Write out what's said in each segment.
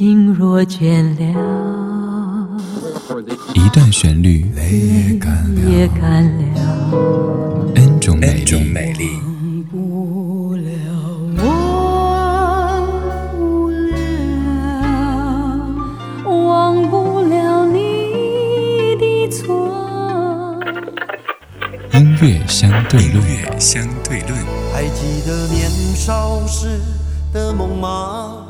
心若倦了，一段旋律，泪也干了，N 种美丽。音乐相对论，相对论。还记得年少时的梦吗？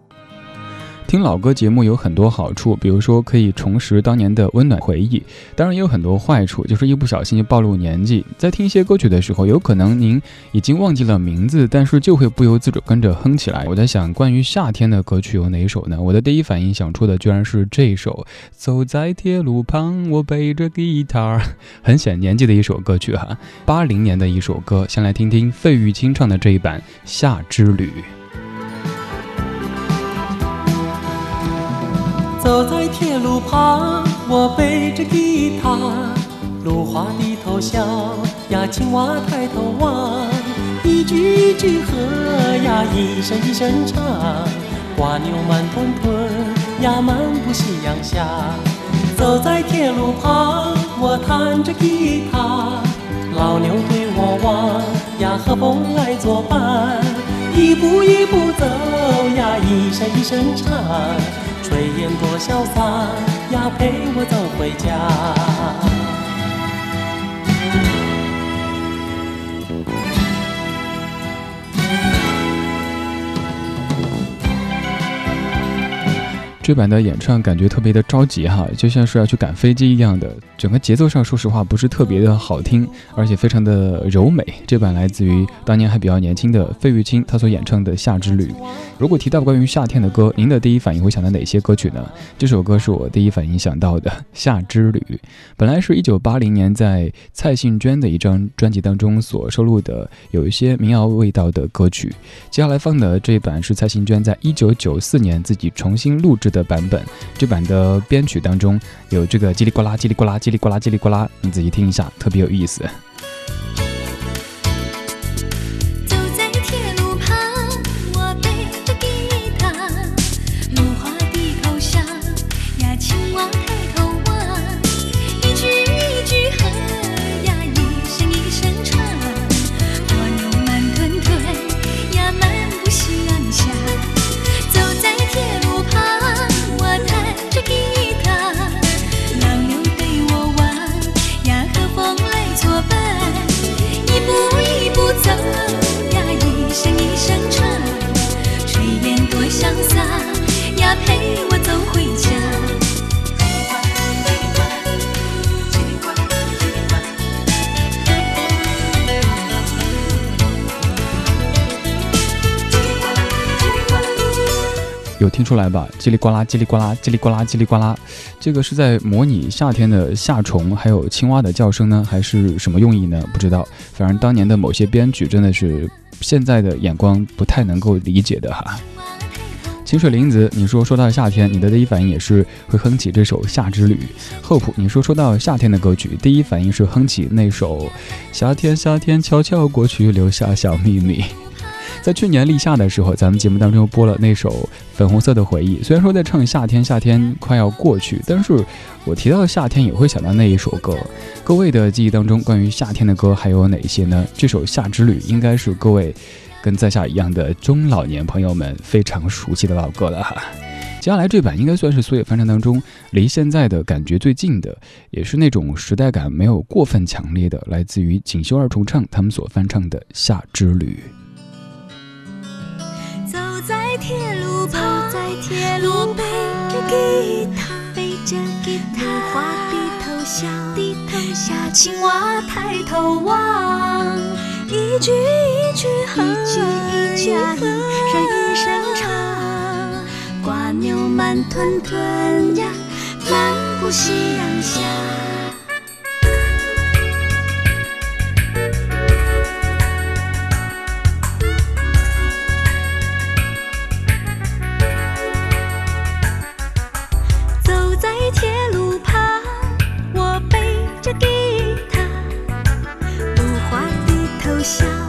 听老歌节目有很多好处，比如说可以重拾当年的温暖回忆，当然也有很多坏处，就是一不小心就暴露年纪。在听一些歌曲的时候，有可能您已经忘记了名字，但是就会不由自主跟着哼起来。我在想，关于夏天的歌曲有哪首呢？我的第一反应想出的居然是这首《走在铁路旁》，我背着吉他，很显年纪的一首歌曲哈，八零年的一首歌。先来听听费玉清唱的这一版《夏之旅》。走在铁路旁，我背着吉他，芦花低头笑呀，青蛙抬头望，一句一句和呀，一声一声唱，瓜牛慢吞吞呀，漫步夕阳下。走在铁路旁，我弹着吉他，老牛对我望呀，和风来作伴，一步一步走呀，一声一声唱。炊烟多潇洒呀，陪我走回家。这版的演唱感觉特别的着急哈，就像是要去赶飞机一样的。整个节奏上，说实话不是特别的好听，而且非常的柔美。这版来自于当年还比较年轻的费玉清，他所演唱的《夏之旅》。如果提到关于夏天的歌，您的第一反应会想到哪些歌曲呢？这首歌是我第一反应想到的《夏之旅》。本来是一九八零年在蔡幸娟的一张专辑当中所收录的，有一些民谣味道的歌曲。接下来放的这一版是蔡幸娟在一九九四年自己重新录制的版本。这版的编曲当中有这个叽里呱啦、叽里呱啦、叽叽里呱啦，叽里呱啦，你仔细听一下，特别有意思。有听出来吧？叽里呱啦，叽里呱啦，叽里呱啦，叽里呱啦，这个是在模拟夏天的夏虫还有青蛙的叫声呢，还是什么用意呢？不知道。反正当年的某些编曲真的是现在的眼光不太能够理解的哈。清水林子，你说说到夏天，你的第一反应也是会哼起这首《夏之旅》。厚朴，你说说到夏天的歌曲，第一反应是哼起那首《夏天夏天悄悄过去，留下小秘密》。在去年立夏的时候，咱们节目当中播了那首《粉红色的回忆》。虽然说在唱夏天，夏天快要过去，但是我提到夏天也会想到那一首歌。各位的记忆当中，关于夏天的歌还有哪些呢？这首《夏之旅》应该是各位跟在下一样的中老年朋友们非常熟悉的老歌了哈。接下来这版应该算是所有翻唱当中离现在的感觉最近的，也是那种时代感没有过分强烈的，来自于锦绣二重唱他们所翻唱的《夏之旅》。吉他，背着吉他，芦花低头笑，低头笑，青蛙抬头望，一句一句哼，一句一句哼，一声一声唱，瓜牛慢吞吞呀，漫步夕阳下。下